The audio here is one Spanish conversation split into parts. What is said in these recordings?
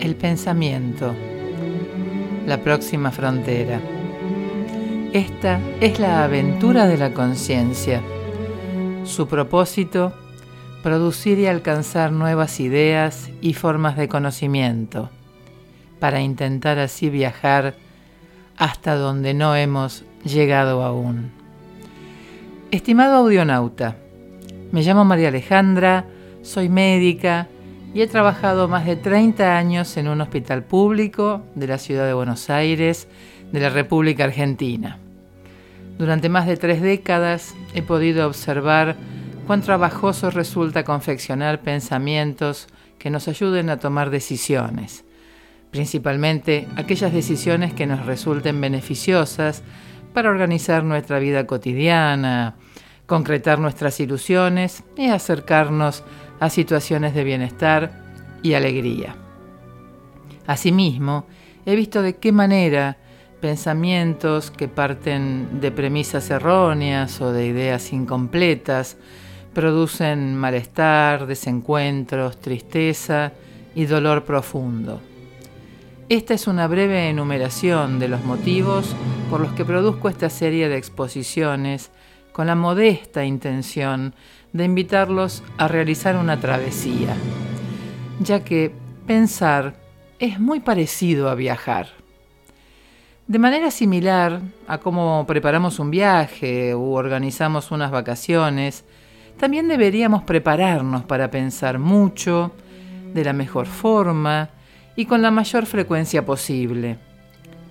El pensamiento, la próxima frontera. Esta es la aventura de la conciencia. Su propósito, producir y alcanzar nuevas ideas y formas de conocimiento, para intentar así viajar hasta donde no hemos llegado aún. Estimado audionauta, me llamo María Alejandra, soy médica y he trabajado más de 30 años en un hospital público de la ciudad de Buenos Aires, de la República Argentina. Durante más de tres décadas he podido observar cuán trabajoso resulta confeccionar pensamientos que nos ayuden a tomar decisiones, principalmente aquellas decisiones que nos resulten beneficiosas para organizar nuestra vida cotidiana, concretar nuestras ilusiones y acercarnos situaciones de bienestar y alegría. Asimismo, he visto de qué manera pensamientos que parten de premisas erróneas o de ideas incompletas producen malestar, desencuentros, tristeza y dolor profundo. Esta es una breve enumeración de los motivos por los que produzco esta serie de exposiciones con la modesta intención de invitarlos a realizar una travesía, ya que pensar es muy parecido a viajar. De manera similar a cómo preparamos un viaje u organizamos unas vacaciones, también deberíamos prepararnos para pensar mucho, de la mejor forma y con la mayor frecuencia posible.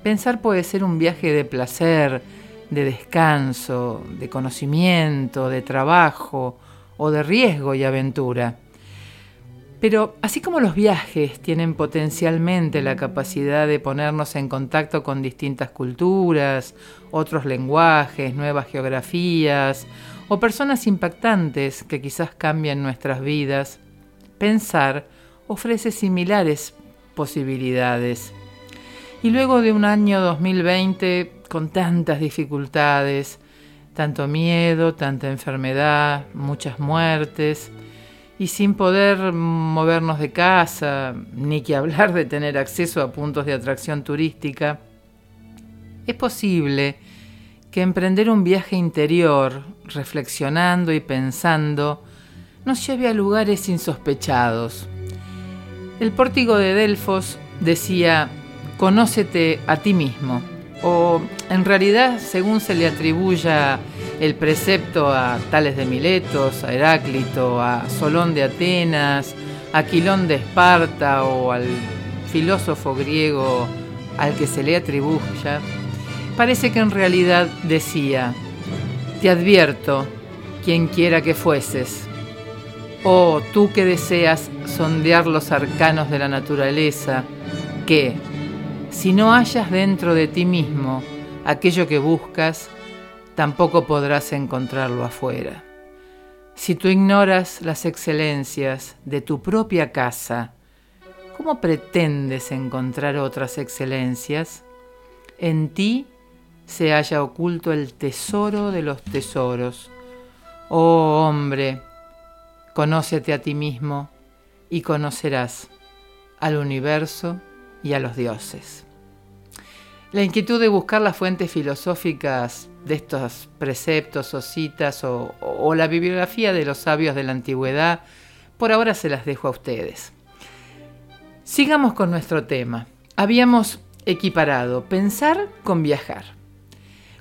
Pensar puede ser un viaje de placer, de descanso, de conocimiento, de trabajo o de riesgo y aventura. Pero así como los viajes tienen potencialmente la capacidad de ponernos en contacto con distintas culturas, otros lenguajes, nuevas geografías o personas impactantes que quizás cambien nuestras vidas, pensar ofrece similares posibilidades. Y luego de un año 2020 con tantas dificultades, tanto miedo, tanta enfermedad, muchas muertes, y sin poder movernos de casa, ni que hablar de tener acceso a puntos de atracción turística, es posible que emprender un viaje interior, reflexionando y pensando, nos lleve a lugares insospechados. El pórtico de Delfos decía, conócete a ti mismo o en realidad según se le atribuya el precepto a Tales de Miletos, a Heráclito, a Solón de Atenas, a Quilón de Esparta o al filósofo griego al que se le atribuya, parece que en realidad decía, te advierto, quien quiera que fueses, oh tú que deseas sondear los arcanos de la naturaleza, que, si no hallas dentro de ti mismo aquello que buscas, tampoco podrás encontrarlo afuera. Si tú ignoras las excelencias de tu propia casa, ¿cómo pretendes encontrar otras excelencias? En ti se halla oculto el tesoro de los tesoros. Oh hombre, conócete a ti mismo y conocerás al universo y a los dioses. La inquietud de buscar las fuentes filosóficas de estos preceptos o citas o, la bibliografía de los sabios de la antigüedad, por ahora se las dejo a ustedes. Sigamos con nuestro tema. Habíamos equiparado pensar con viajar.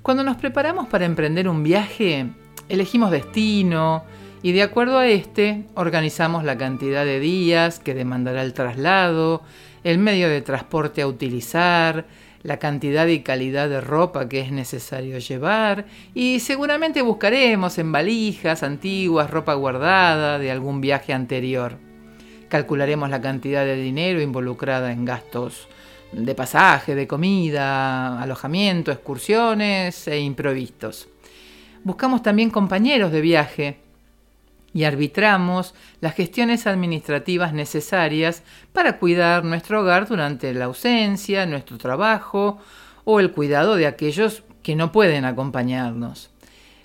Cuando nos preparamos para emprender un viaje, elegimos destino y de acuerdo a este organizamos la cantidad de días que demandará el traslado, el medio de transporte a utilizar, la cantidad y calidad de ropa que es necesario llevar y seguramente buscaremos en valijas antiguas, ropa guardada de algún viaje anterior. Calcularemos la cantidad de dinero involucrada en gastos de pasaje, de comida, alojamiento, excursiones e improvistos. Buscamos también compañeros de viaje y arbitramos las gestiones administrativas necesarias para cuidar nuestro hogar durante la ausencia, nuestro trabajo o el cuidado de aquellos que no pueden acompañarnos.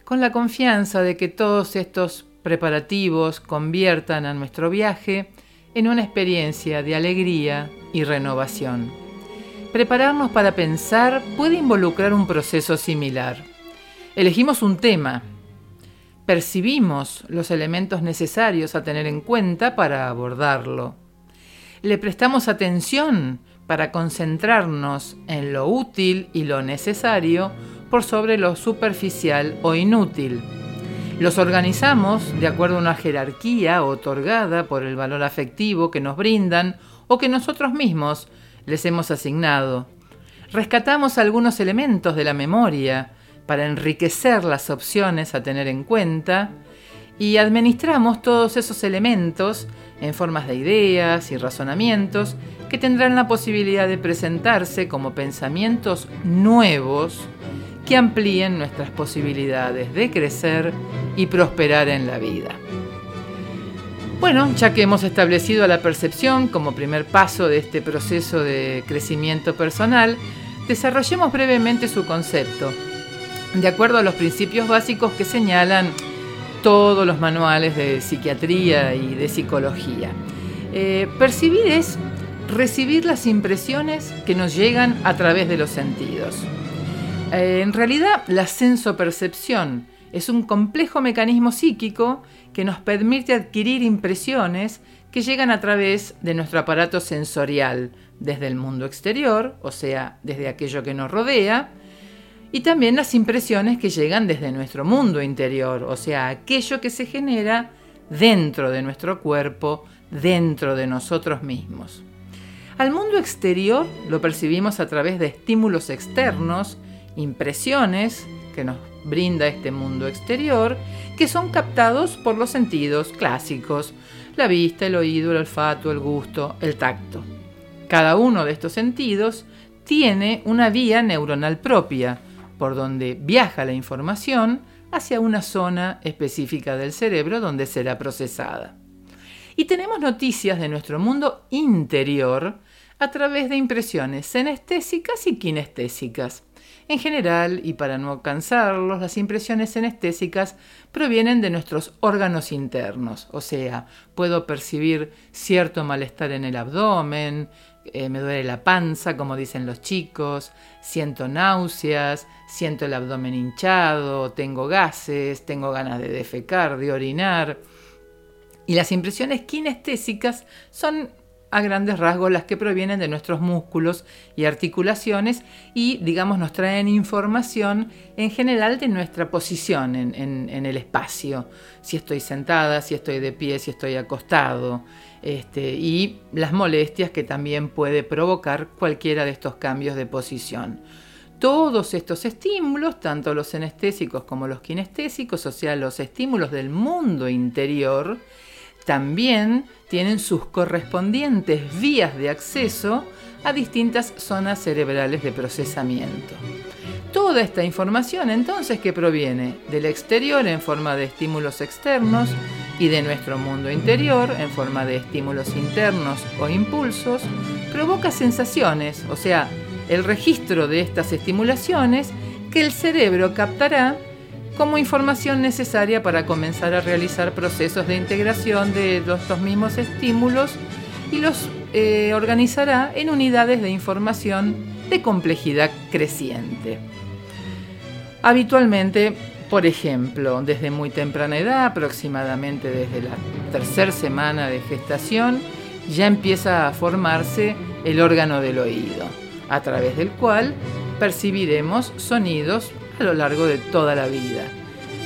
Con la confianza de que todos estos preparativos conviertan a nuestro viaje en una experiencia de alegría y renovación. Prepararnos para pensar puede involucrar un proceso similar. Elegimos un tema, percibimos los elementos necesarios a tener en cuenta para abordarlo. Le prestamos atención para concentrarnos en lo útil y lo necesario por sobre lo superficial o inútil. Los organizamos de acuerdo a una jerarquía otorgada por el valor afectivo que nos brindan o que nosotros mismos les hemos asignado. Rescatamos algunos elementos de la memoria para enriquecer las opciones a tener en cuenta y administramos todos esos elementos en formas de ideas y razonamientos que tendrán la posibilidad de presentarse como pensamientos nuevos que amplíen nuestras posibilidades de crecer y prosperar en la vida. Bueno, ya que hemos establecido la percepción como primer paso de este proceso de crecimiento personal, desarrollemos brevemente su concepto, de acuerdo a los principios básicos que señalan todos los manuales de psiquiatría y de psicología. Eh, percibir es recibir las impresiones que nos llegan a través de los sentidos. Eh, en realidad, la sensopercepción es un complejo mecanismo psíquico que nos permite adquirir impresiones que llegan a través de nuestro aparato sensorial, desde el mundo exterior, o sea, desde aquello que nos rodea, y también las impresiones que llegan desde nuestro mundo interior, o sea, aquello que se genera dentro de nuestro cuerpo, dentro de nosotros mismos. Al mundo exterior lo percibimos a través de estímulos externos, impresiones que nos brinda este mundo exterior, que son captados por los sentidos clásicos, la vista, el oído, el olfato, el gusto, el tacto. Cada uno de estos sentidos tiene una vía neuronal propia, por donde viaja la información hacia una zona específica del cerebro donde será procesada. Y tenemos noticias de nuestro mundo interior a través de impresiones senestésicas y kinestésicas. En general, y para no cansarlos, las impresiones senestésicas provienen de nuestros órganos internos, o sea, puedo percibir cierto malestar en el abdomen, eh, me duele la panza, como dicen los chicos, siento náuseas, siento el abdomen hinchado, tengo gases, tengo ganas de defecar, de orinar. Y las impresiones kinestésicas son a grandes rasgos las que provienen de nuestros músculos y articulaciones y, digamos, nos traen información en general de nuestra posición en, el espacio, si estoy sentada, si estoy de pie, si estoy acostado, este, y las molestias que también puede provocar cualquiera de estos cambios de posición. Todos estos estímulos, tanto los anestésicos como los kinestésicos, o sea, los estímulos del mundo interior, también tienen sus correspondientes vías de acceso a distintas zonas cerebrales de procesamiento. Toda esta información entonces que proviene del exterior en forma de estímulos externos y de nuestro mundo interior en forma de estímulos internos o impulsos, provoca sensaciones, o sea, el registro de estas estimulaciones que el cerebro captará como información necesaria para comenzar a realizar procesos de integración de estos mismos estímulos y los eh, organizará en unidades de información de complejidad creciente. Habitualmente, por ejemplo, desde muy temprana edad, aproximadamente desde la tercera semana de gestación, ya empieza a formarse el órgano del oído, a través del cual percibiremos sonidos a lo largo de toda la vida.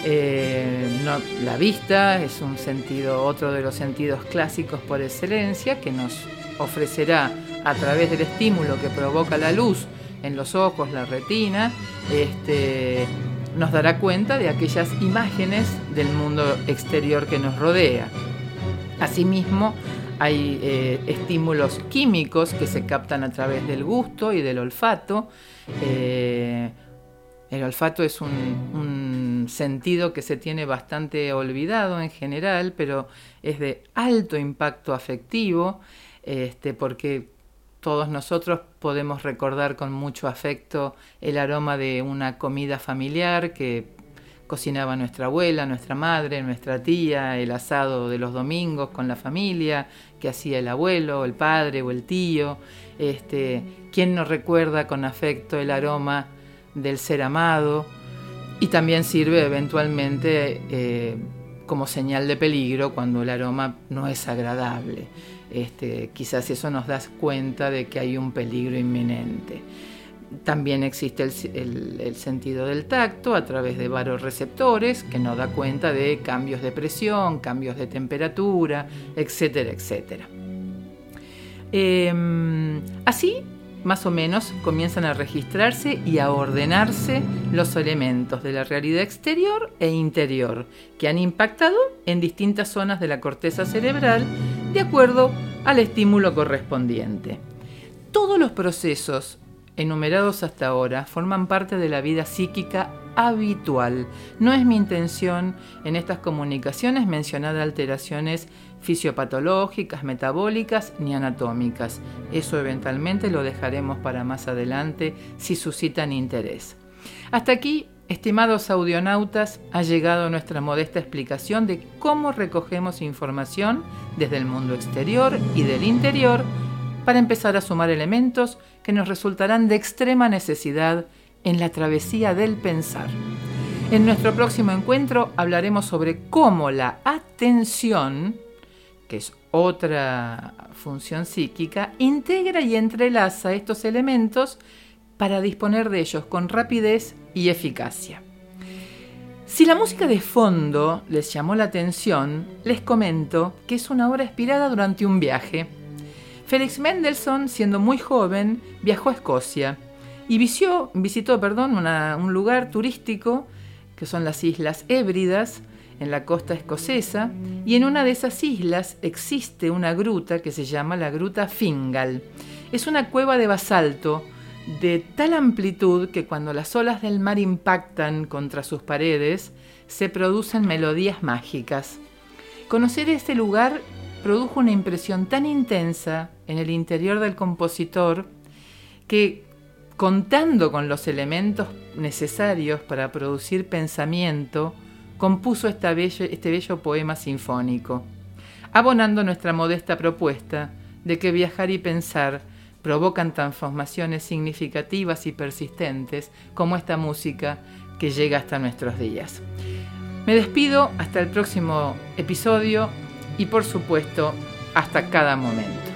Eh, la vista es un sentido, otro de los sentidos clásicos por excelencia, que nos ofrecerá a través del estímulo que provoca la luz en los ojos, la retina, este, nos dará cuenta de aquellas imágenes del mundo exterior que nos rodea. Asimismo, hay eh, estímulos químicos que se captan a través del gusto y del olfato. Eh, el olfato es un, sentido que se tiene bastante olvidado en general, pero es de alto impacto afectivo, este, porque todos nosotros podemos recordar con mucho afecto el aroma de una comida familiar que cocinaba nuestra abuela, nuestra madre, nuestra tía, el asado de los domingos con la familia, que hacía el abuelo, el padre o el tío. Este, ¿Quién nos recuerda con afecto el aroma del ser amado? Y también sirve eventualmente eh, como señal de peligro cuando el aroma no es agradable. Este, quizás eso nos da cuenta de que hay un peligro inminente. También existe el, sentido del tacto a través de receptores que nos da cuenta de cambios de presión, cambios de temperatura, etcétera, etcétera. Em, así, más o menos, comienzan a registrarse y a ordenarse los elementos de la realidad exterior e interior que han impactado en distintas zonas de la corteza cerebral de acuerdo al estímulo correspondiente. Todos los procesos enumerados hasta ahora forman parte de la vida psíquica habitual. No es mi intención en estas comunicaciones mencionar alteraciones fisiopatológicas, metabólicas ni anatómicas. Eso eventualmente lo dejaremos para más adelante si suscitan interés. Hasta aquí, estimados audionautas, ha llegado nuestra modesta explicación de cómo recogemos información desde el mundo exterior y del interior para empezar a sumar elementos que nos resultarán de extrema necesidad en la travesía del pensar. En nuestro próximo encuentro hablaremos sobre cómo la atención, que es otra función psíquica, integra y entrelaza estos elementos para disponer de ellos con rapidez y eficacia. Si la música de fondo les llamó la atención, les comento que es una obra inspirada durante un viaje Félix Mendelssohn, siendo muy joven, viajó a Escocia y visitó perdón, un lugar turístico que son las Islas Hébridas, en la costa escocesa, y en una de esas islas existe una gruta que se llama la Gruta Fingal. Es una cueva de basalto de tal amplitud que cuando las olas del mar impactan contra sus paredes, se producen melodías mágicas. Conocer este lugar produjo una impresión tan intensa en el interior del compositor que, contando con los elementos necesarios para producir pensamiento, compuso este bello poema sinfónico, abonando nuestra modesta propuesta de que viajar y pensar provocan transformaciones significativas y persistentes como esta música que llega hasta nuestros días. Me despido hasta el próximo episodio y por supuesto hasta cada momento.